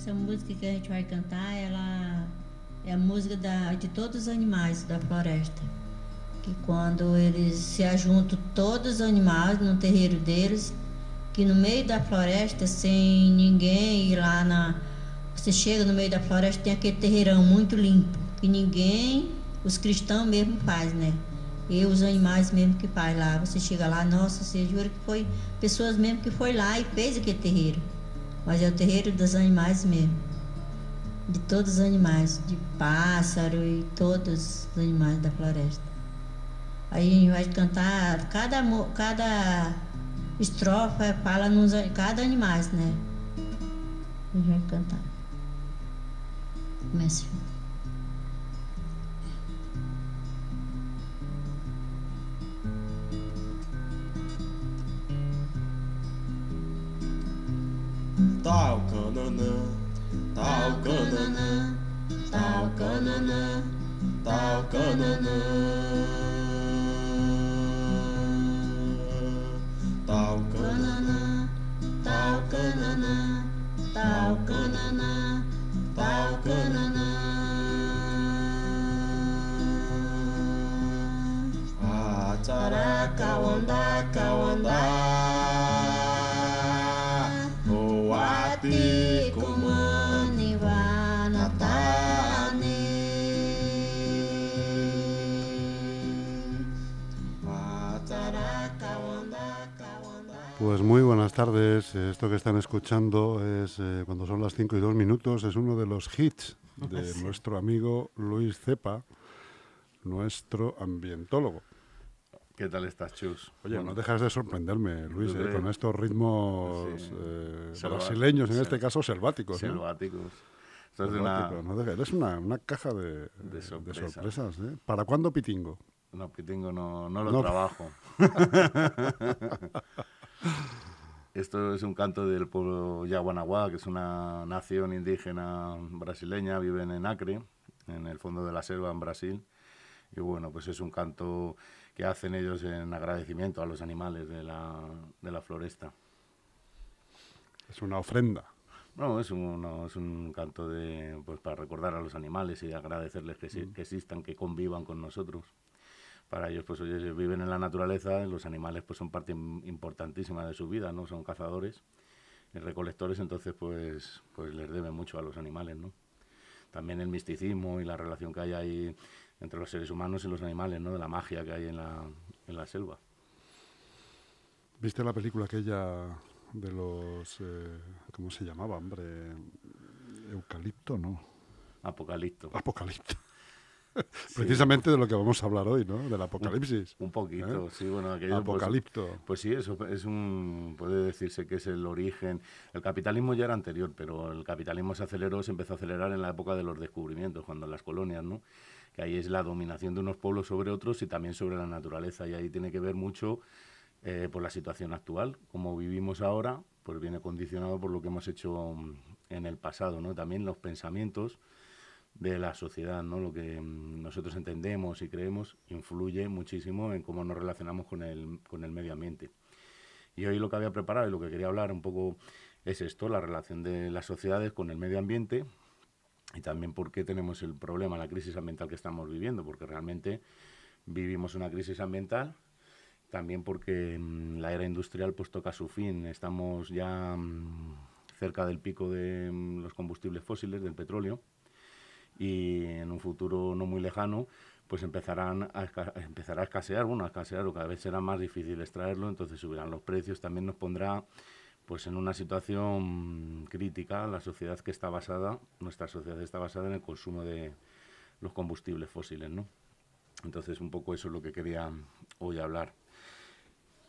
Essa música que a gente vai cantar, ela é a música da, de todos os animais da floresta. Que quando eles se ajuntam todos os animais no terreiro deles, que no meio da floresta, sem ninguém ir lá na. Você chega no meio da floresta, tem aquele terreirão muito limpo, que ninguém, os cristãos mesmo faz, né? E os animais mesmo que faz lá. Você chega lá, nossa, você jura que foi pessoas mesmo que foi lá e fez aquele terreiro. Mas é o terreiro dos animais mesmo. De todos os animais, de pássaro e todos os animais da floresta. Aí a gente vai cantar, cada, cada estrofe fala nos cada animais, né? A gente vai cantar. Comece. Tal cananã, tal cananã, tal cananã, tal cananã. Tardes. Esto que están escuchando es eh, cuando son las 5 y 2 minutos. Es uno de los hits de nuestro amigo Luis Cepa, nuestro ambientólogo. ¿Qué tal estás, Chus? Oye, no dejas de sorprenderme, Luis, eh, con estos ritmos eh, brasileños, en este caso selváticos. Selváticos. ¿no? Selvático, una... eres una, una, caja de, de sorpresas. ¿eh? ¿Para cuándo Pitingo? No, Pitingo no, no lo no. trabajo. Esto es un canto del pueblo Yaguanaguá, que es una nación indígena brasileña, viven en Acre, en el fondo de la selva en Brasil. Y bueno, pues es un canto que hacen ellos en agradecimiento a los animales de la, de la floresta. Es una ofrenda. No, es un, no, es un canto de, pues, para recordar a los animales y agradecerles que, mm. que existan, que convivan con nosotros para ellos, pues ellos viven en la naturaleza, los animales pues son parte importantísima de su vida, ¿no? Son cazadores y recolectores, entonces pues, pues les deben mucho a los animales, ¿no? También el misticismo y la relación que hay ahí entre los seres humanos y los animales, ¿no? De la magia que hay en la, en la selva. ¿Viste la película aquella de los... Eh, ¿Cómo se llamaba, hombre? Eucalipto, ¿no? Apocalipto. Apocalipto. Precisamente de lo que vamos a hablar hoy, ¿no? Del apocalipsis. Un, un poquito, ¿Eh? sí, bueno, aquello, Apocalipto. Pues, pues, sí, eso es un, puede decirse que es el origen. El capitalismo ya era anterior, pero el capitalismo se aceleró, se empezó a acelerar en la época de los descubrimientos, cuando las colonias, ¿no? Que ahí es la dominación de unos pueblos sobre otros y también sobre la naturaleza, y ahí tiene que ver mucho eh, por la situación actual. Como vivimos ahora, pues viene condicionado por lo que hemos hecho en el pasado, ¿no? También los pensamientos de la sociedad, ¿no? Lo que mm, nosotros entendemos y creemos influye muchísimo en cómo nos relacionamos con el, con el medio ambiente. Y hoy lo que había preparado y lo que quería hablar un poco es esto, la relación de las sociedades con el medio ambiente y también por qué tenemos el problema, la crisis ambiental que estamos viviendo, porque realmente vivimos una crisis ambiental, también porque mmm, la era industrial pues toca su fin, estamos ya mmm, cerca del pico de los combustibles fósiles, del petróleo, y en un futuro no muy lejano pues empezarán a, empezará a escasear, bueno, a escasear o cada vez será más difícil extraerlo, entonces subirán los precios, también nos pondrá pues en una situación crítica la sociedad que está basada, nuestra sociedad está basada en el consumo de los combustibles fósiles, ¿no? Entonces un poco eso es lo que quería hoy hablar.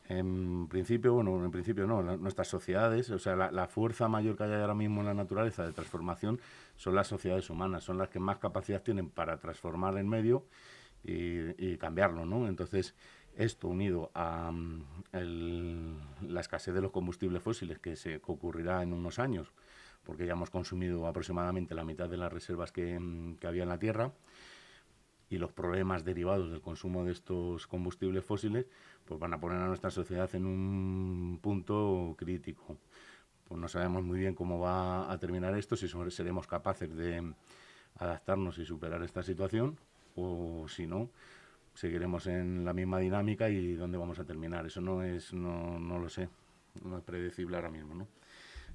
En principio, bueno, en principio no, nuestras sociedades, o sea, la, fuerza mayor que hay ahora mismo en la naturaleza de transformación son las sociedades humanas, son las que más capacidad tienen para transformar el medio y, cambiarlo, ¿no? Entonces, esto unido a el, la escasez de los combustibles fósiles que se ocurrirá en unos años, porque ya hemos consumido aproximadamente la mitad de las reservas que, que había en la Tierra, y los problemas derivados del consumo de estos combustibles fósiles, pues van a poner a nuestra sociedad en un punto crítico. pues no sabemos muy bien cómo va a terminar esto, si seremos capaces de adaptarnos y superar esta situación, o si no, seguiremos en la misma dinámica y dónde vamos a terminar. Eso no es, no, no lo sé, no es predecible ahora mismo, ¿no?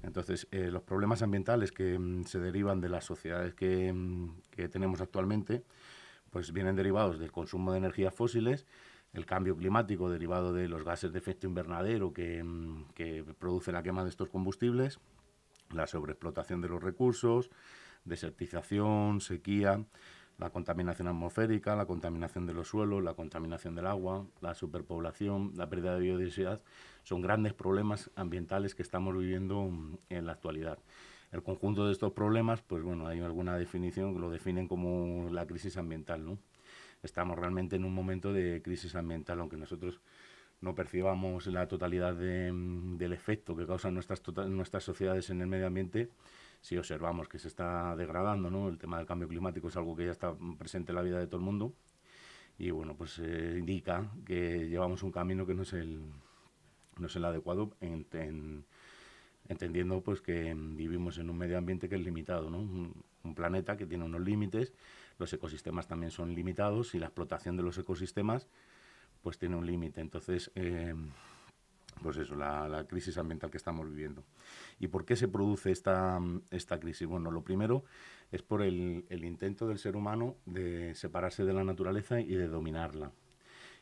Entonces, eh, los problemas ambientales que mm, se derivan de las sociedades que, mm, que, tenemos actualmente, pues vienen derivados del consumo de energías fósiles, el cambio climático derivado de los gases de efecto invernadero que, mm, que produce la quema de estos combustibles, la sobreexplotación de los recursos, desertización, sequía, la contaminación atmosférica, la contaminación de los suelos, la contaminación del agua, la superpoblación, la pérdida de biodiversidad, son grandes problemas ambientales que estamos viviendo mm, en la actualidad. El conjunto de estos problemas, pues bueno, hay alguna definición que lo definen como la crisis ambiental, ¿no? Estamos realmente en un momento de crisis ambiental, aunque nosotros no percibamos la totalidad mm, del efecto que causan nuestras, tota-, nuestras sociedades en el medio ambiente, si observamos que se está degradando, ¿no? El tema del cambio climático es algo que ya está presente en la vida de todo el mundo y bueno, pues eh, indica que llevamos un camino que no es el, no es el adecuado entendiendo pues que vivimos en un medio ambiente que es limitado, ¿no? Un, planeta que tiene unos límites, los ecosistemas también son limitados y la explotación de los ecosistemas pues tiene un límite. Entonces, eh, pues eso, la, crisis ambiental que estamos viviendo. ¿Y por qué se produce esta, esta crisis? Bueno, lo primero es por el, intento del ser humano de separarse de la naturaleza y de dominarla.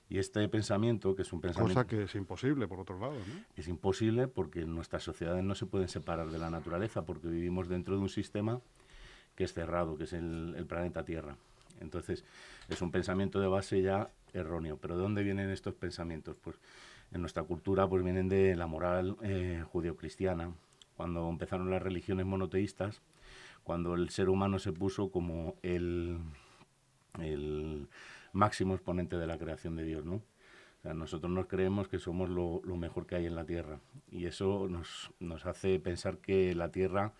Y este pensamiento, que es un pensamiento... Cosa que es imposible, por otro lado, ¿no? Es imposible porque nuestras sociedades no se pueden separar de la naturaleza, porque vivimos dentro de un sistema que es cerrado, que es el, planeta Tierra. Entonces, es un pensamiento de base ya erróneo. ¿Pero de dónde vienen estos pensamientos? Pues en nuestra cultura pues vienen de la moral eh, judeocristiana, cuando empezaron las religiones monoteístas, cuando el ser humano se puso como el, el máximo exponente de la creación de Dios, ¿no? O sea, nosotros nos creemos que somos lo, mejor que hay en la tierra y eso nos, nos, hace pensar que la tierra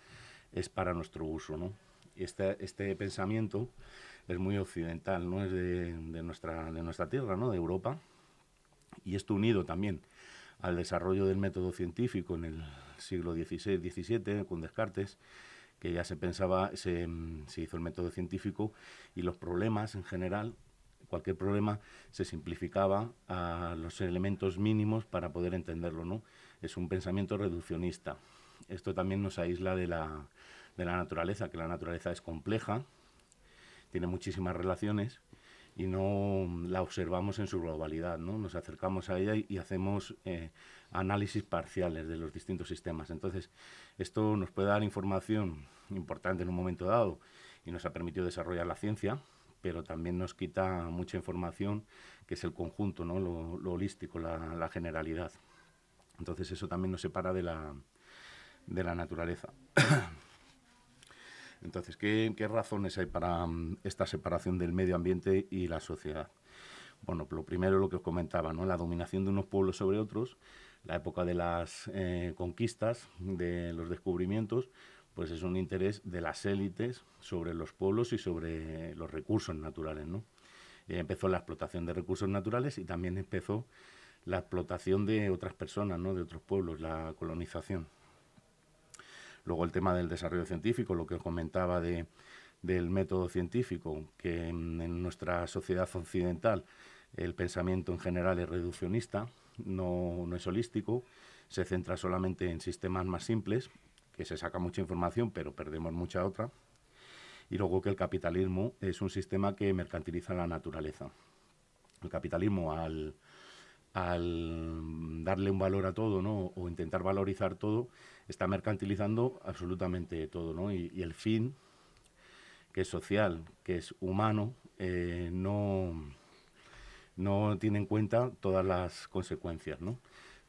es para nuestro uso, ¿no? Este, este pensamiento es muy occidental, no es de, de, nuestra, de nuestra tierra, ¿no? De Europa, y esto unido también al desarrollo del método científico en el siglo XVI-XVII con Descartes, que ya se pensaba, se, se, hizo el método científico y los problemas en general, cualquier problema se simplificaba a los elementos mínimos para poder entenderlo, ¿no? Es un pensamiento reduccionista. Esto también nos aísla de la, de la naturaleza, que la naturaleza es compleja, tiene muchísimas relaciones y no la observamos en su globalidad, ¿no? Nos acercamos a ella y, hacemos eh, análisis parciales de los distintos sistemas. Entonces, esto nos puede dar información importante en un momento dado y nos ha permitido desarrollar la ciencia, pero también nos quita mucha información que es el conjunto, ¿no? Lo, holístico, la, la, generalidad. Entonces, eso también nos separa de la, de la naturaleza. Entonces, ¿qué, razones hay para mm, esta separación del medio ambiente y la sociedad? Bueno, lo primero lo que os comentaba, ¿no? la dominación de unos pueblos sobre otros, la época de las eh, conquistas, de los descubrimientos, pues es un interés de las élites sobre los pueblos y sobre los recursos naturales. ¿no? empezó la explotación de recursos naturales y también empezó la explotación de otras personas, ¿no? de otros pueblos, la colonización. Luego el tema del desarrollo científico, lo que comentaba de, del método científico, que en, nuestra sociedad occidental el pensamiento en general es reduccionista, no, no es holístico, se centra solamente en sistemas más simples, que se saca mucha información, pero perdemos mucha otra. Y luego que el capitalismo es un sistema que mercantiliza la naturaleza. El capitalismo, al, al darle un valor a todo, ¿no? o intentar valorizar todo, está mercantilizando absolutamente todo, ¿no? Y, el fin, que es social, que es humano, eh, no, no tiene en cuenta todas las consecuencias, ¿no?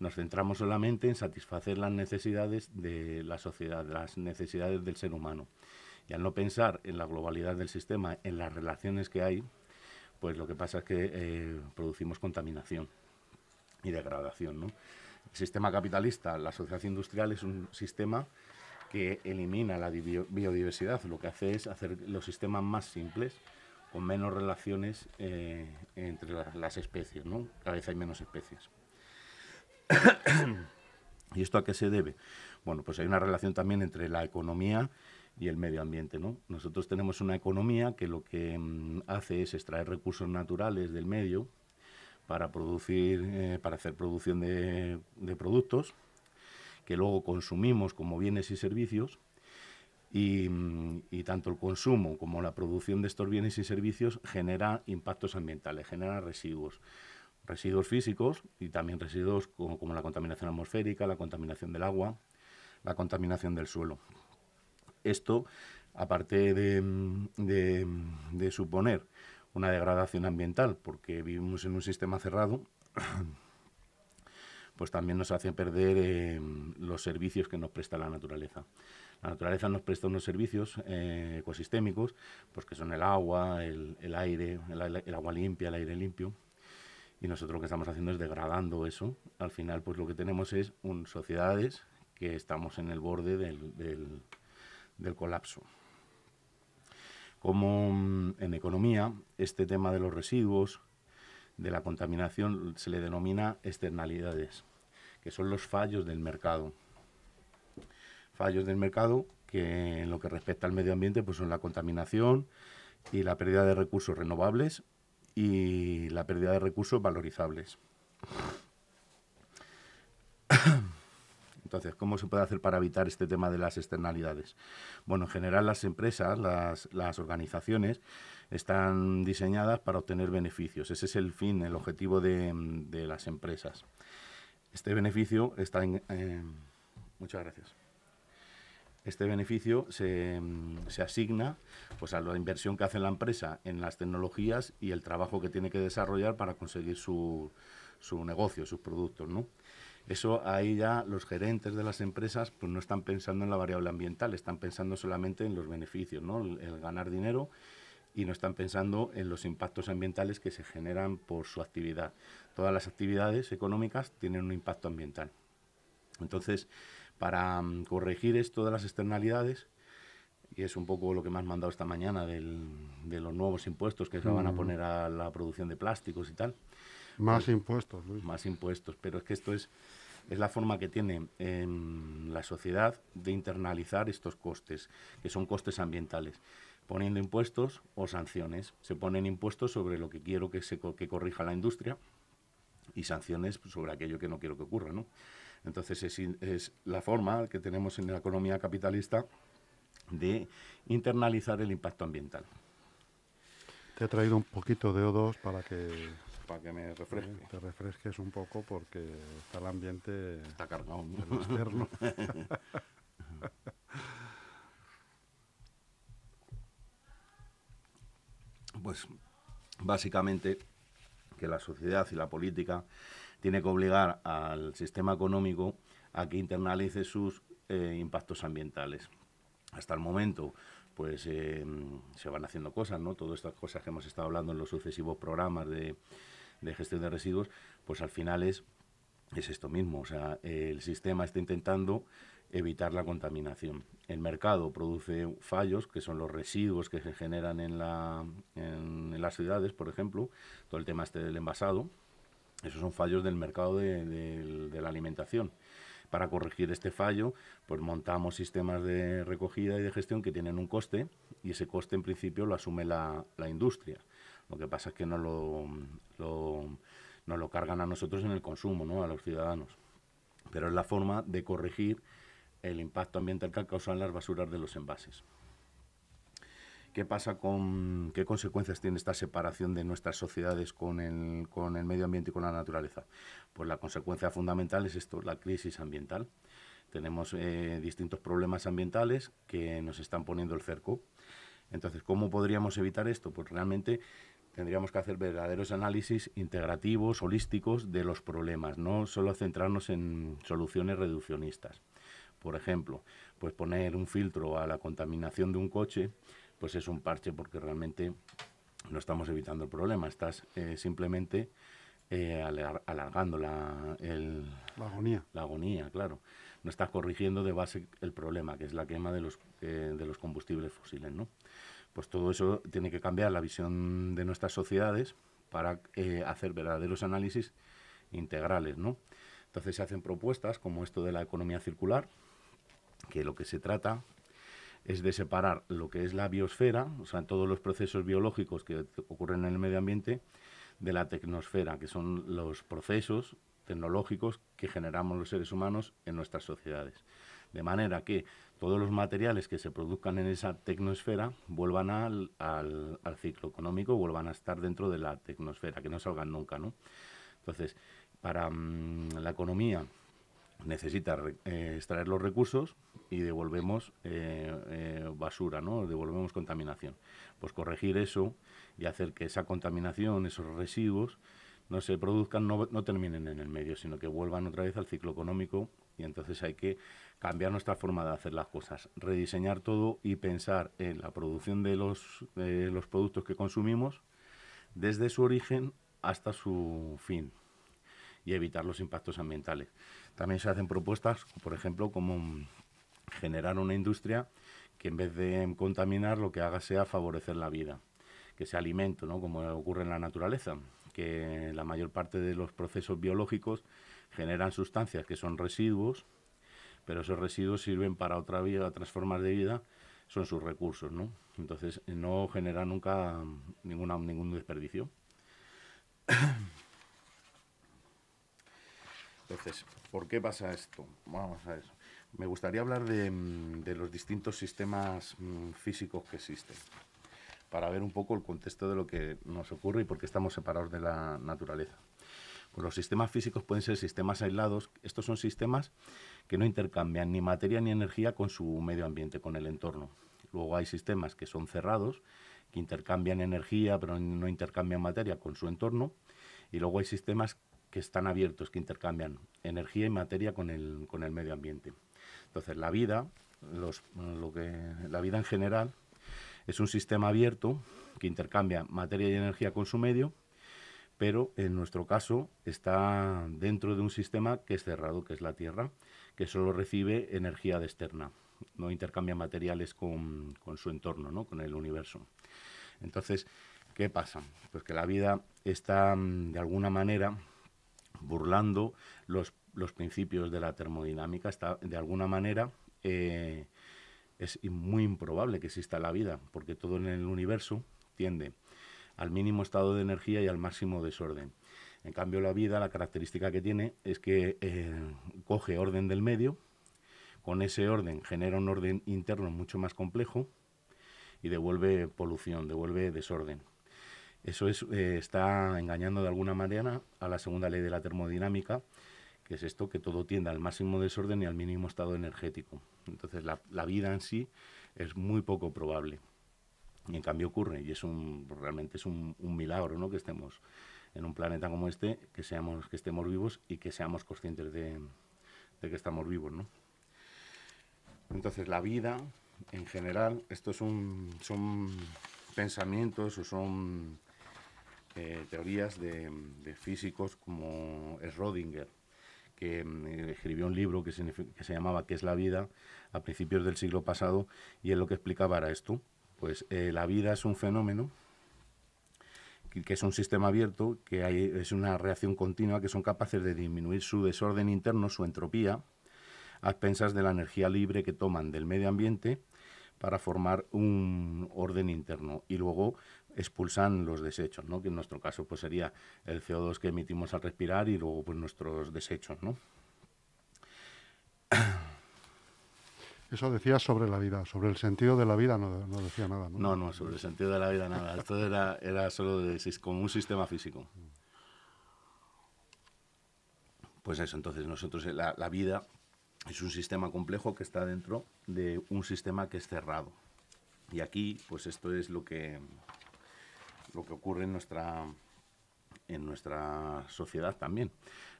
Nos centramos solamente en satisfacer las necesidades de la sociedad, las necesidades del ser humano. Y al no pensar en la globalidad del sistema, en las relaciones que hay, pues lo que pasa es que eh, producimos contaminación y degradación, ¿no? El sistema capitalista, la sociedad industrial es un sistema que elimina la biodiversidad. Lo que hace es hacer los sistemas más simples, con menos relaciones eh, entre las especies. ¿no? Cada vez hay menos especies. ¿Y esto a qué se debe? Bueno, pues hay una relación también entre la economía y el medio ambiente. ¿no? Nosotros tenemos una economía que lo que mm, hace es extraer recursos naturales del medio para producir, eh, para hacer producción de, productos que luego consumimos como bienes y servicios y, y, tanto el consumo como la producción de estos bienes y servicios genera impactos ambientales, genera residuos residuos físicos y también residuos como, la contaminación atmosférica, la contaminación del agua, la contaminación del suelo. Esto, aparte de, suponer una degradación ambiental, porque vivimos en un sistema cerrado, pues también nos hace perder eh, los servicios que nos presta la naturaleza. La naturaleza nos presta unos servicios eh, ecosistémicos, pues que son el agua, el, aire, el, agua limpia, el aire limpio, y nosotros lo que estamos haciendo es degradando eso. Al final, pues lo que tenemos es un, sociedades que estamos en el borde del, del, colapso. Como mm, en economía, este tema de los residuos, de la contaminación, se le denomina externalidades, que son los fallos del mercado. Fallos del mercado que en lo que respecta al medio ambiente pues son la contaminación y la pérdida de recursos renovables y la pérdida de recursos valorizables. Entonces, ¿cómo se puede hacer para evitar este tema de las externalidades? Bueno, en general las empresas, las, organizaciones, están diseñadas para obtener beneficios. Ese es el fin, el objetivo de, las empresas. Este beneficio está en... Eh, muchas gracias este beneficio se, asigna pues, a la inversión que hace la empresa en las tecnologías y el trabajo que tiene que desarrollar para conseguir su, su negocio, sus productos. ¿no? Eso ahí ya los gerentes de las empresas pues, no están pensando en la variable ambiental, están pensando solamente en los beneficios, ¿no? el, ganar dinero y no están pensando en los impactos ambientales que se generan por su actividad. Todas las actividades económicas tienen un impacto ambiental. Entonces, para mm, corregir esto de las externalidades, y es un poco lo que me has mandado esta mañana de los nuevos impuestos que se van a mm. poner a la producción de plásticos y tal. Más pues impuestos, Más impuestos, pero es que esto es, es la forma que tiene la sociedad de internalizar estos costes, que son costes ambientales poniendo impuestos o sanciones. Se ponen impuestos sobre lo que quiero que, se, que corrija la industria y sanciones sobre aquello que no quiero que ocurra, ¿no? Entonces es, la forma que tenemos en la economía capitalista de internalizar el impacto ambiental. Te he traído un poquito de O2 para que para que me refresque. Te refresques un poco porque está el ambiente está cargado externo. pues básicamente que la sociedad y la política tiene que obligar al sistema económico a que internalice sus eh, impactos ambientales. Hasta el momento, pues eh, se van haciendo cosas, ¿no? Todas estas cosas que hemos estado hablando en los sucesivos programas de, gestión de residuos, pues al final es, es esto mismo. O sea, el sistema está intentando evitar la contaminación. El mercado produce fallos, que son los residuos que se generan en, la, en las ciudades, por ejemplo, todo el tema este del envasado, esos son fallos del mercado de, la alimentación. Para corregir este fallo, pues montamos sistemas de recogida y de gestión que tienen un coste y ese coste en principio lo asume la, industria. Lo que pasa es que no lo, nos lo cargan a nosotros en el consumo, ¿no? a los ciudadanos. Pero es la forma de corregir el impacto ambiental que causan las basuras de los envases. ¿Qué pasa con qué consecuencias tiene esta separación de nuestras sociedades con el, con el medio ambiente y con la naturaleza? Pues la consecuencia fundamental es esto, la crisis ambiental. Tenemos eh, distintos problemas ambientales que nos están poniendo el cerco. Entonces, ¿cómo podríamos evitar esto? Pues realmente tendríamos que hacer verdaderos análisis integrativos, holísticos de los problemas, no solo centrarnos en soluciones reduccionistas. Por ejemplo, pues poner un filtro a la contaminación de un coche pues es un parche porque realmente no estamos evitando el problema, estás eh, simplemente eh, alargando la, agonía. La agonía, claro. No estás corrigiendo de base el problema, que es la quema de los, eh, de los combustibles fósiles, ¿no? Pues todo eso tiene que cambiar la visión de nuestras sociedades para hacer verdaderos análisis integrales, ¿no? Entonces se hacen propuestas como esto de la economía circular, que lo que se trata es de separar lo que es la biosfera, o sea, todos los procesos biológicos que ocurren en el medio ambiente, de la tecnosfera, que son los procesos tecnológicos que generamos los seres humanos en nuestras sociedades. De manera que todos los materiales que se produzcan en esa tecnosfera vuelvan al, ciclo económico, vuelvan a estar dentro de la tecnosfera, que no salgan nunca, ¿no? Entonces, para mm, la economía necesita eh, extraer los recursos y devolvemos eh, eh, basura, ¿no? Devolvemos contaminación. Pues corregir eso y hacer que esa contaminación, esos residuos, no se produzcan, no, no terminen en el medio, sino que vuelvan otra vez al ciclo económico y entonces hay que cambiar nuestra forma de hacer las cosas, rediseñar todo y pensar en la producción de los, productos que consumimos desde su origen hasta su fin y evitar los impactos ambientales. También se hacen propuestas, por ejemplo, como generar una industria que en vez de contaminar lo que haga sea favorecer la vida, que sea alimento, ¿no? como ocurre en la naturaleza, que la mayor parte de los procesos biológicos generan sustancias que son residuos, pero esos residuos sirven para otra vida, otras formas de vida, son sus recursos, ¿no? Entonces no genera nunca ninguna, ningún desperdicio. Entonces, ¿por qué pasa esto? Vamos a ver. Me gustaría hablar de, mm, los distintos sistemas mm, físicos que existen, para ver un poco el contexto de lo que nos ocurre y por qué estamos separados de la naturaleza. Los sistemas físicos pueden ser sistemas aislados. Estos son sistemas que no intercambian ni materia ni energía con su medio ambiente, con el entorno. Luego hay sistemas que son cerrados, que intercambian energía, pero no intercambian materia con su entorno. Y luego hay sistemas que están abiertos, que intercambian energía y materia con el, con el medio ambiente. Entonces, la vida, lo que, la vida en general, es un sistema abierto que intercambia materia y energía con su medio, pero en nuestro caso está dentro de un sistema que es cerrado, que es la Tierra, que solo recibe energía externa, no intercambia materiales con, con su entorno, ¿no? con el universo. Entonces, ¿qué pasa? Pues que la vida está, de alguna manera, burlando los, los principios de la termodinámica, está, de alguna manera eh, es muy improbable que exista la vida, porque todo en el universo tiende al mínimo estado de energía y al máximo desorden. En cambio, la vida, la característica que tiene es que eh, coge orden del medio, con ese orden genera un orden interno mucho más complejo y devuelve polución, devuelve desorden. Eso es, eh, está engañando de alguna manera a la segunda ley de la termodinámica, que es esto, que todo tiende al máximo desorden y al mínimo estado energético. Entonces la, vida en sí es muy poco probable. Y en cambio ocurre, y es un, realmente es un, milagro ¿no? que estemos en un planeta como este, que, seamos, que estemos vivos y que seamos conscientes de, que estamos vivos. ¿no? Entonces la vida, en general, estos son, son pensamientos o son eh, teorías de, físicos como Schrödinger, que mm, escribió un libro que se, llamaba ¿Qué es la vida? a principios del siglo pasado, y él lo que explicaba era esto, pues eh, la vida es un fenómeno que, es un sistema abierto, que es una reacción continua, que son capaces de disminuir su desorden interno, su entropía, a expensas de la energía libre que toman del medio ambiente para formar un orden interno. Y luego expulsan los desechos, ¿no? que en nuestro caso pues sería el CO2 que emitimos al respirar y luego pues nuestros desechos. ¿no? Eso decía sobre la vida, sobre el sentido de la vida no, decía nada. ¿no? ¿no? no, sobre el sentido de la vida nada. Esto era, era solo de, como un sistema físico. Pues eso, entonces nosotros la, la vida es un sistema complejo que está dentro de un sistema que es cerrado. Y aquí, pues esto es lo que, lo que ocurre en nuestra, en nuestra sociedad también.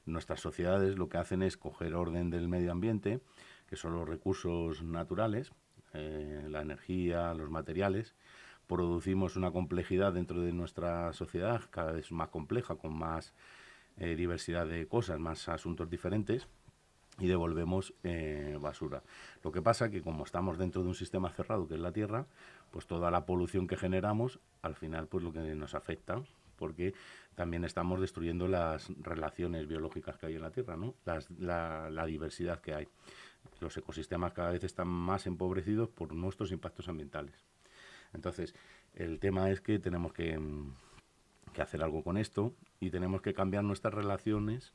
Nuestras sociedades lo que hacen es coger orden del medio ambiente, que son los recursos naturales, eh, la energía, los materiales. Producimos una complejidad dentro de nuestra sociedad cada vez más compleja, con más eh, diversidad de cosas, más asuntos diferentes y devolvemos eh, basura. Lo que pasa que como estamos dentro de un sistema cerrado que es la Tierra, pues toda la polución que generamos, al final pues lo que nos afecta, porque también estamos destruyendo las relaciones biológicas que hay en la Tierra, ¿no? la diversidad que hay. Los ecosistemas cada vez están más empobrecidos por nuestros impactos ambientales. Entonces, el tema es que tenemos que, mm, que hacer algo con esto y tenemos que cambiar nuestras relaciones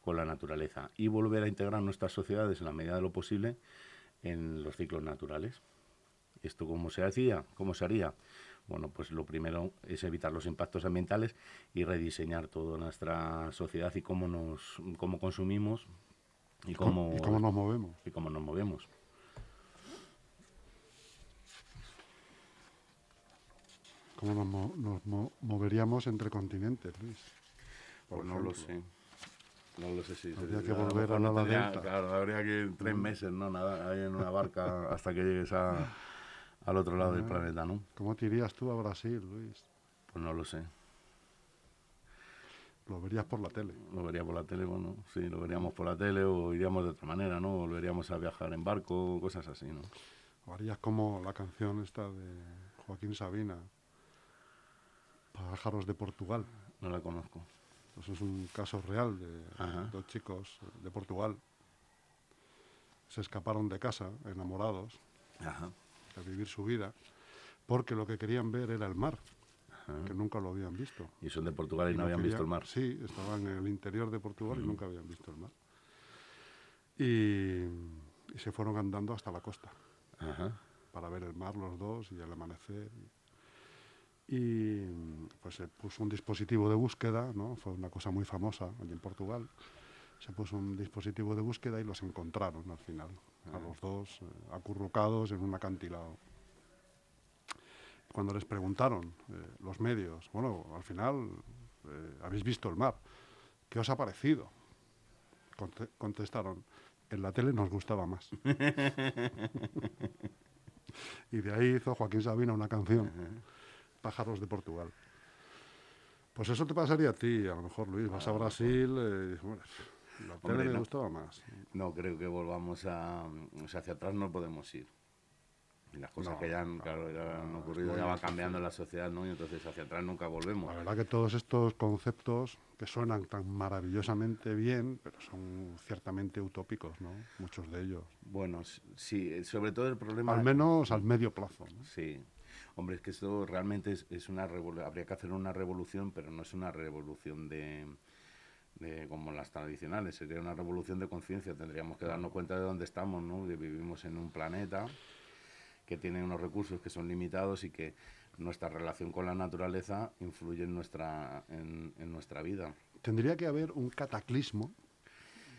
con la naturaleza y volver a integrar nuestras sociedades en la medida de lo posible en los ciclos naturales. ¿Esto cómo se hacía? ¿Cómo se haría? Bueno, pues lo primero es evitar los impactos ambientales y rediseñar toda nuestra sociedad y cómo nos cómo consumimos y cómo, ¿Y cómo nos movemos. Y cómo nos movemos. ¿Cómo nos, moveríamos entre continentes, Luis? pues no lo sé. No lo sé si. Habría que volver a la delta. Claro, habría que tres mm. meses, ¿no? Nada, ahí en una barca hasta que llegues a, al otro lado del ah. planeta, ¿no? ¿Cómo te irías tú a Brasil, Luis? Pues no lo sé. Lo verías por la tele. Lo vería por la tele, bueno, sí, lo veríamos por la tele o iríamos de otra manera, ¿no? Volveríamos a viajar en barco, cosas así, ¿no? O harías como la canción esta de Joaquín Sabina, Pájaros de Portugal. No la conozco. Eso es un caso real de dos chicos de Portugal. Se escaparon de casa, enamorados, a vivir su vida, porque lo que querían ver era el mar, que nunca lo habían visto. ¿Y son de Portugal y, no habían visto el mar? Sí, estaban en el interior de Portugal y nunca habían visto el mar. Y, se fueron andando hasta la costa para ver el mar los dos y el amanecer y pues se puso un dispositivo de búsqueda, ¿no? fue una cosa muy famosa allí en Portugal, se puso un dispositivo de búsqueda y los encontraron al final, a los dos eh, acurrucados en un acantilado. Cuando les preguntaron eh, los medios, bueno, al final eh, habéis visto el mar, ¿qué os ha parecido? contestaron, en la tele nos gustaba más. y de ahí hizo Joaquín Sabina una canción pájaros de Portugal. Pues eso te pasaría a ti, a lo mejor, Luis. Vas a ah, Brasil, eh, la tele me gustaba más. No, creo que volvamos a... O sea, hacia atrás no podemos ir. Y las cosas que ya han, claro, ya han ocurrido ya va cambiando la sociedad, ¿no? Y entonces hacia atrás nunca volvemos. La verdad que todos estos conceptos que suenan tan maravillosamente bien, pero son ciertamente utópicos, ¿no? Muchos de ellos. Bueno, sí, sobre todo el problema... Al menos al medio plazo, ¿no? Sí, Hombre, es que esto realmente es, una habría que hacer una revolución, pero no es una revolución de, como las tradicionales, sería una revolución de conciencia. Tendríamos que darnos cuenta de dónde estamos, ¿no? Que vivimos en un planeta que tiene unos recursos que son limitados y que nuestra relación con la naturaleza influye en nuestra, en, nuestra vida. Tendría que haber un cataclismo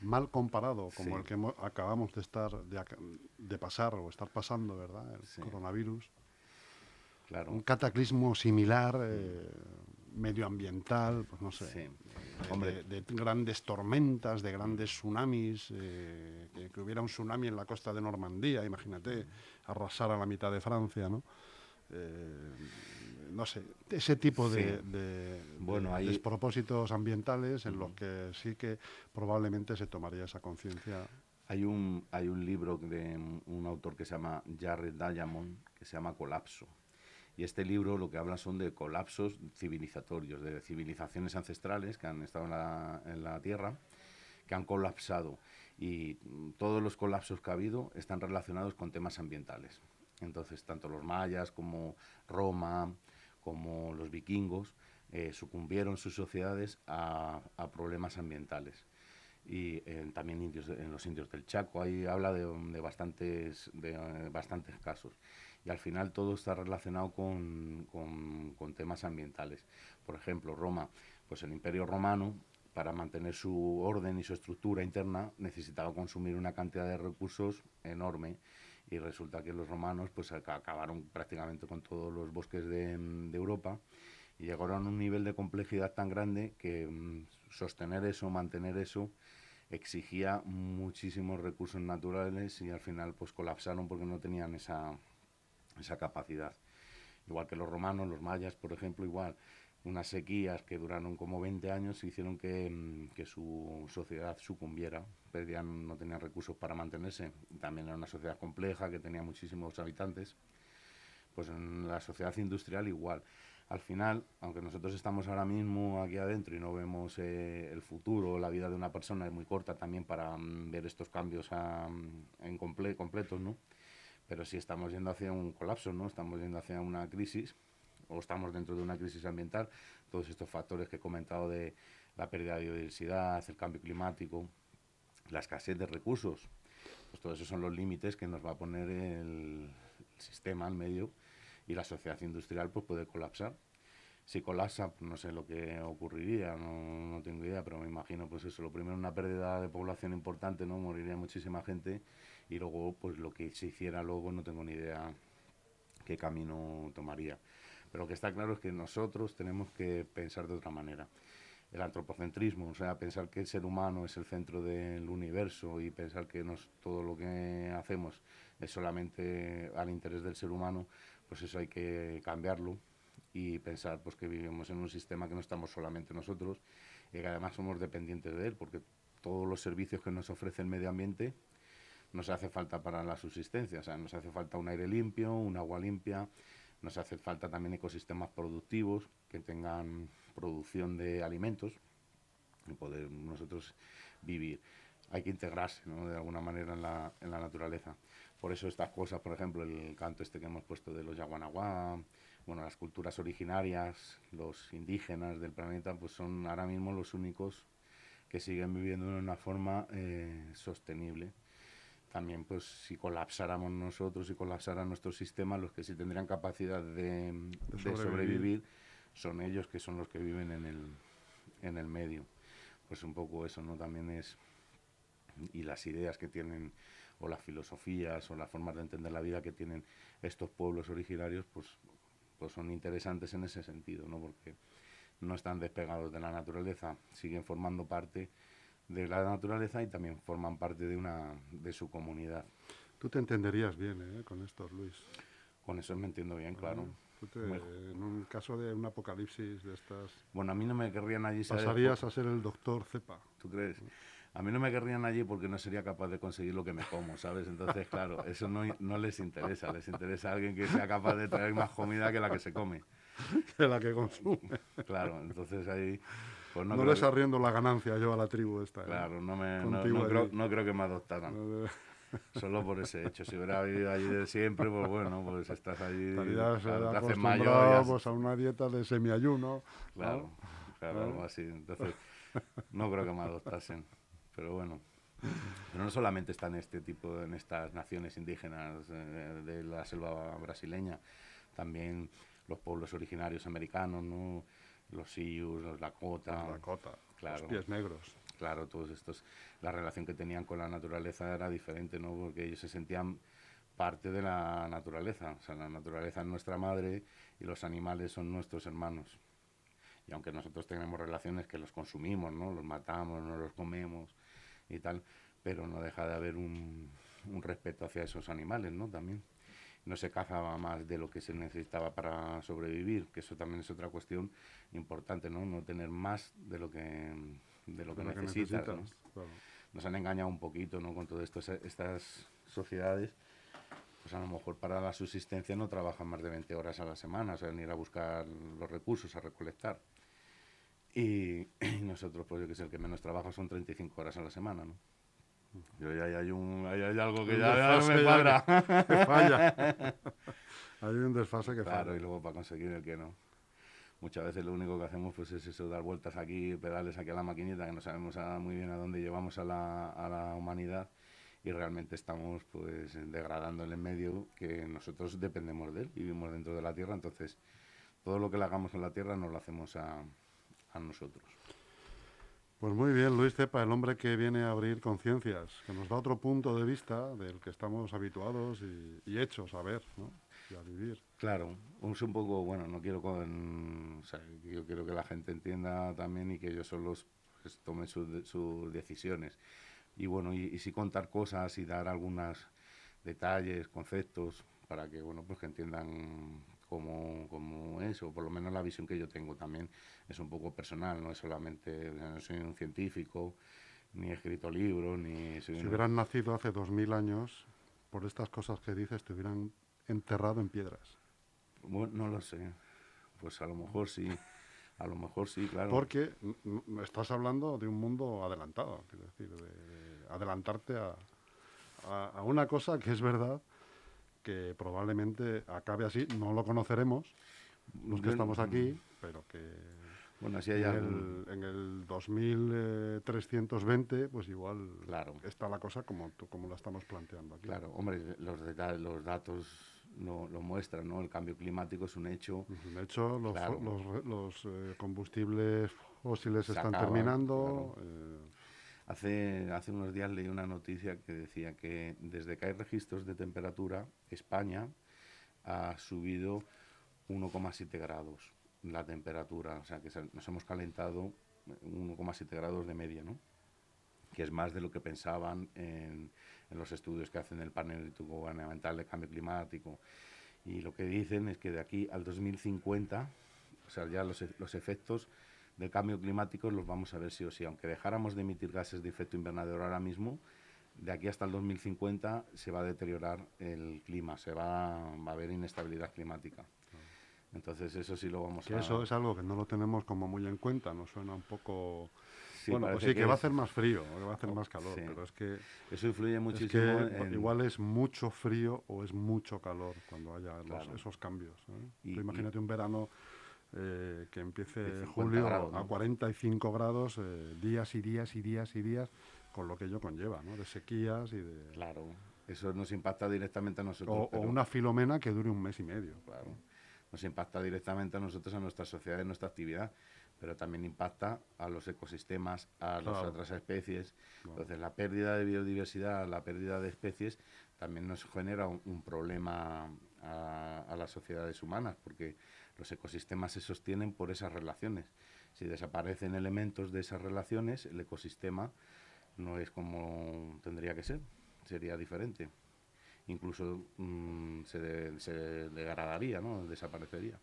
mal comparado como el que acabamos de estar de, pasar o estar pasando, ¿verdad? El coronavirus un cataclismo similar, eh, medioambiental, pues no sé, Hombre. De, grandes tormentas, de grandes tsunamis, eh, que, hubiera un tsunami en la costa de Normandía, imagínate, arrasar a la mitad de Francia, ¿no? Eh, no sé, ese tipo de, despropósitos ambientales en los que sí que probablemente se tomaría esa conciencia. Hay un, hay un libro de un autor que se llama Jared Diamond, que se llama Colapso y este libro lo que habla son de colapsos civilizatorios, de civilizaciones ancestrales que han estado en la, Tierra, que han colapsado. Y todos los colapsos que ha habido están relacionados con temas ambientales. Entonces, tanto los mayas como Roma, como los vikingos, eh, sucumbieron sus sociedades a, a problemas ambientales. Y eh, también indios, en los indios del Chaco, ahí habla de, de bastantes, de, eh, bastantes casos y al final todo está relacionado con, temas ambientales. Por ejemplo, Roma, pues el Imperio Romano, para mantener su orden y su estructura interna, necesitaba consumir una cantidad de recursos enorme y resulta que los romanos pues acabaron prácticamente con todos los bosques de, Europa y llegaron a un nivel de complejidad tan grande que mm, sostener eso, mantener eso, exigía muchísimos recursos naturales y al final pues colapsaron porque no tenían esa, esa capacidad. Igual que los romanos, los mayas, por ejemplo, igual unas sequías que duraron como 20 años hicieron que, mm, que, su sociedad sucumbiera, perdían, no tenían recursos para mantenerse, también era una sociedad compleja que tenía muchísimos habitantes, pues en la sociedad industrial igual. al final, aunque nosotros estamos ahora mismo aquí adentro y no vemos eh, el futuro, la vida de una persona es muy corta también para mm, ver estos cambios en completos, ¿no? Pero sí estamos yendo hacia un colapso, ¿no? Estamos yendo hacia una crisis o estamos dentro de una crisis ambiental, todos estos factores que he comentado de la pérdida de biodiversidad, el cambio climático, la escasez de recursos, pues todos esos son los límites que nos va a poner el, sistema, al medio, y la sociedad industrial pues puede colapsar. Si colapsa, pues, no sé lo que ocurriría, no, no, tengo idea, pero me imagino, pues eso, lo primero, una pérdida de población importante, ¿no? Moriría muchísima gente, y luego, pues lo que se hiciera luego, no tengo ni idea qué camino tomaría. Pero lo que está claro es que nosotros tenemos que pensar de otra manera. El antropocentrismo, o sea, pensar que el ser humano es el centro del universo y pensar que nos, todo lo que hacemos es solamente al interés del ser humano, pues eso hay que cambiarlo y pensar pues que vivimos en un sistema que no estamos solamente nosotros y que además somos dependientes de él, porque todos los servicios que nos ofrece el medio ambiente nos hace falta para la subsistencia, o sea, nos hace falta un aire limpio, un agua limpia, nos hace falta también ecosistemas productivos que tengan producción de alimentos y poder nosotros vivir. Hay que integrarse ¿no? de alguna manera en la, en la naturaleza. Por eso estas cosas, por ejemplo, el canto este que hemos puesto de los Yaguanaguá, bueno, las culturas originarias, los indígenas del planeta, pues son ahora mismo los únicos que siguen viviendo de una forma eh, sostenible también pues si colapsáramos nosotros y colapsara nuestro sistema, los que sí tendrían capacidad de, sobrevivir. son ellos que son los que viven en el, en el medio. Pues un poco eso, ¿no? También es... Y las ideas que tienen, o las filosofías, o las formas de entender la vida que tienen estos pueblos originarios, pues, pues son interesantes en ese sentido, ¿no? Porque no están despegados de la naturaleza, siguen formando parte de la naturaleza y también forman parte de, una, de su comunidad. Tú te entenderías bien ¿eh? con esto, Luis. Con eso me entiendo bien, claro. en un caso de un apocalipsis de estas... Bueno, a mí no me querrían allí... Pasarías a ser el doctor Cepa. ¿Tú crees? A mí no me querrían allí porque no sería capaz de conseguir lo que me como, ¿sabes? Entonces, claro, eso no, no les interesa. Les interesa alguien que sea capaz de traer más comida que la que se come. que la que consume. Claro, entonces ahí pues no, les arriendo la ganancia yo a la tribu esta. ¿eh? Claro, no, me, no, creo, no, creo, que me adoptaran. Solo por ese hecho. Si hubiera vivido allí de siempre, pues bueno, pues estás allí. Estarías claro, mayor. Pues a una dieta de semiayuno. Claro, claro, algo así. Entonces, no creo que me adoptasen. Pero bueno. Pero no solamente están este tipo, en estas naciones indígenas de, de la selva brasileña, también los pueblos originarios americanos, ¿no? los Sioux, los Lakota. Los Lakota, claro. los pies negros. Claro, todos estos, la relación que tenían con la naturaleza era diferente, ¿no? Porque ellos se sentían parte de la naturaleza, o sea, la naturaleza es nuestra madre y los animales son nuestros hermanos. Y aunque nosotros tenemos relaciones que los consumimos, ¿no? Los matamos, no los comemos y tal, pero no deja de haber un, un respeto hacia esos animales, ¿no? También no se cazaba más de lo que se necesitaba para sobrevivir, que eso también es otra cuestión importante, ¿no? No tener más de lo que, de lo que, necesitas. Nos han engañado un poquito, ¿no? Con todas estas sociedades, pues a lo mejor para la subsistencia no trabajan más de 20 horas a la semana, o sea, ir a buscar los recursos, a recolectar. Y, nosotros, pues yo que sé, el que menos trabaja son 35 horas a la semana, ¿no? Yo ya hay, un, hay, algo que ya, no me cuadra. Que, falla. hay un desfase que falla. Claro, y luego para conseguir el que no. Muchas veces lo único que hacemos pues es eso, dar vueltas aquí, pedales aquí a la maquinita, que no sabemos muy bien a dónde llevamos a la, a la humanidad y realmente estamos pues degradando el medio que nosotros dependemos de él, vivimos dentro de la Tierra, entonces todo lo que le hagamos en la Tierra nos lo hacemos a, a nosotros. Pues muy bien, Luis Cepa, el hombre que viene a abrir conciencias, que nos da otro punto de vista del que estamos habituados y, hechos a ver, ¿no? Y a vivir. Claro, es un poco, bueno, no quiero con, o sea, yo quiero que la gente entienda también y que ellos solos pues, tomen sus, decisiones. Y bueno, y, y sí contar cosas y dar algunos detalles, conceptos, para que, bueno, pues que entiendan como, como es, o por lo menos la visión que yo tengo también es un poco personal, no es solamente, no soy un científico, ni he escrito libros, ni... si hubieran nacido hace dos mil años, por estas cosas que dices, te hubieran enterrado en piedras. Bueno, no lo sé. Pues a lo mejor sí. A lo mejor sí, claro. Porque estás hablando de un mundo adelantado, es decir, de, adelantarte a, a, una cosa que es verdad que probablemente acabe así, no lo conoceremos los que estamos aquí, pero que bueno, así hay en, el, en el 2320, pues igual claro. está la cosa como, como la estamos planteando aquí. Claro, hombre, los, los datos no, lo muestran, ¿no? El cambio climático es un hecho. un hecho, los, los, eh, combustibles fósiles están terminando. Eh. Hace, hace unos días leí una noticia que decía que desde que hay registros de temperatura, España ha subido 1,7 grados la temperatura, o sea que nos hemos calentado 1,7 grados de media, ¿no? que es más de lo que pensaban en, los estudios que hacen el panel gubernamental de cambio climático. Y lo que dicen es que de aquí al 2050, o sea, ya los, los efectos del cambio climático los vamos a ver sí o sí. Aunque dejáramos de emitir gases de efecto invernadero ahora mismo, de aquí hasta el 2050 se va a deteriorar el clima, se va, va a haber inestabilidad climática. Entonces eso sí lo vamos a... Eso es algo que no lo tenemos como muy en cuenta, nos suena un poco bueno, pues sí, que, va a hacer más frío, que va a hacer más calor, pero es que... Eso influye muchísimo en... Igual es mucho frío o es mucho calor cuando haya esos cambios. imagínate un verano eh, que empiece julio a 45 grados, eh, días y días y días y días, con lo que ello conlleva, ¿no? De sequías y de... Claro, eso nos impacta directamente a nosotros. O, una filomena que dure un mes y medio. Claro, nos impacta directamente a nosotros, a nuestra sociedad, a nuestra actividad pero también impacta a los ecosistemas, a las otras especies. Entonces, la pérdida de biodiversidad, la pérdida de especies, también nos genera un, problema a, las sociedades humanas, porque los ecosistemas se sostienen por esas relaciones. Si desaparecen elementos de esas relaciones, el ecosistema no es como tendría que ser, sería diferente. Incluso mm, se, se degradaría, ¿no? desaparecería.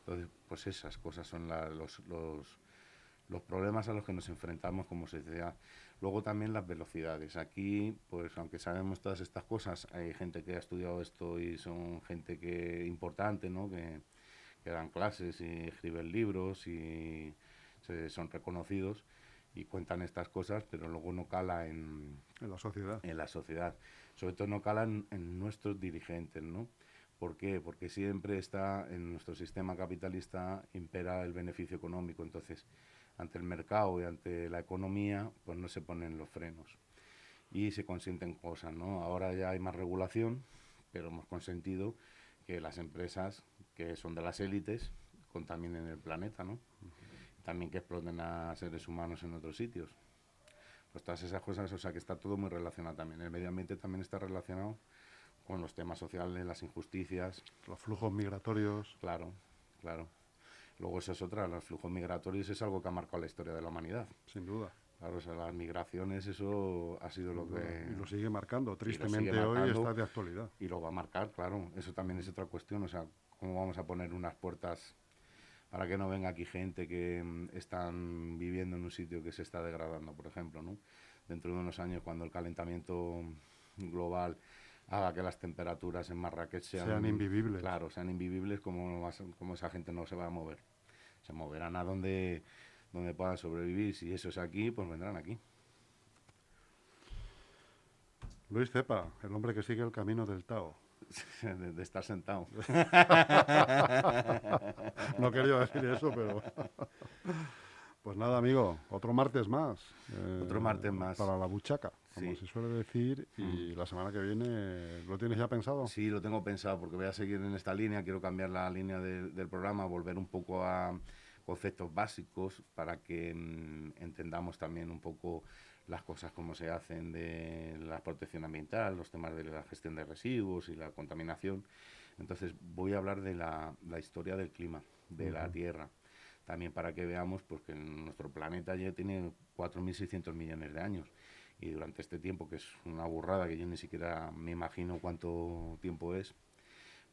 Entonces, pues esas cosas son los, los, problemas a los que nos enfrentamos como sociedad. Luego también las velocidades. Aquí, pues aunque sabemos todas estas cosas, hay gente que ha estudiado esto y son gente que importante, ¿no? Que, dan clases y escriben libros y son reconocidos y cuentan estas cosas, pero luego no cala en, en la sociedad. En la sociedad. Sobre todo no calan en nuestros dirigentes, ¿no? ¿Por qué? Porque siempre está en nuestro sistema capitalista impera el beneficio económico. Entonces, ante el mercado y ante la economía, pues no se ponen los frenos y se consienten cosas, ¿no? Ahora ya hay más regulación, pero hemos consentido que las empresas que son de las élites contaminen el planeta, ¿no? También que exploten a seres humanos en otros sitios. Pues todas esas cosas, o sea que está todo muy relacionado también. El medio ambiente también está relacionado con los temas sociales, las injusticias. Los flujos migratorios. Claro, claro. Luego esa es otra, los flujos migratorios es algo que ha marcado la historia de la humanidad. Sin duda. Claro, o sea, las migraciones, eso ha sido lo que... Y lo sigue marcando, tristemente hoy está de actualidad. Y lo va a marcar, claro, eso también es otra cuestión, o sea, cómo vamos a poner unas puertas para que no venga aquí gente que mm, están viviendo en un sitio que se está degradando, por ejemplo, ¿no? Dentro de unos años, cuando el calentamiento global haga que las temperaturas en Marrakech sean, invivibles. Claro, sean invivibles, como, como esa gente no se va a mover. Se moverán a donde, donde puedan sobrevivir. Si eso es aquí, pues vendrán aquí. Luis Cepa, el hombre que sigue el camino del Tao. de, de, estar sentado. no quería decir eso, pero... Pues nada, amigo, otro martes más. otro martes más. Para la buchaca, como se suele decir. Y mm. la semana que viene, ¿lo tienes ya pensado? Sí, lo tengo pensado porque voy a seguir en esta línea. Quiero cambiar la línea del programa, volver un poco a conceptos básicos para que mm, entendamos también un poco las cosas como se hacen de la protección ambiental, los temas de la gestión de residuos y la contaminación. Entonces voy a hablar de la, historia del clima, de la Tierra también para que veamos pues, que nuestro planeta ya tiene 4.600 millones de años y durante este tiempo, que es una burrada que yo ni siquiera me imagino cuánto tiempo es,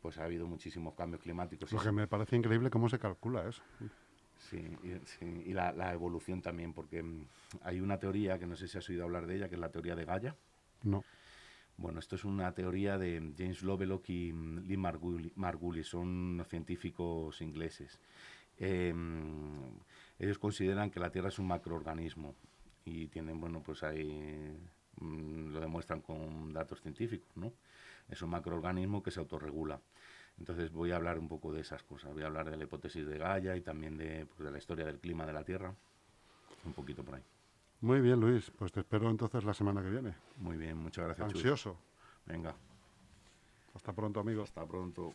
pues ha habido muchísimos cambios climáticos. Lo que me parece increíble cómo se calcula eso. Sí, y, la, la, evolución también, porque mm, hay una teoría que no sé si has oído hablar de ella, que es la teoría de Gaia. No. Bueno, esto es una teoría de James Lovelock y mm, Lee Margulis, son científicos ingleses. Em, ellos consideran que la Tierra es un macroorganismo y tienen, bueno, pues ahí mm, lo demuestran con datos científicos, ¿no? Es un macroorganismo que se autorregula. Entonces voy a hablar un poco de esas cosas. Voy a hablar de la hipótesis de Gaia y también de, pues, de la historia del clima de la Tierra. Un poquito por ahí. Muy bien, Luis. Pues te espero entonces la semana que viene. Muy bien, muchas gracias. Ansioso. Venga. Hasta pronto, amigo. Hasta pronto.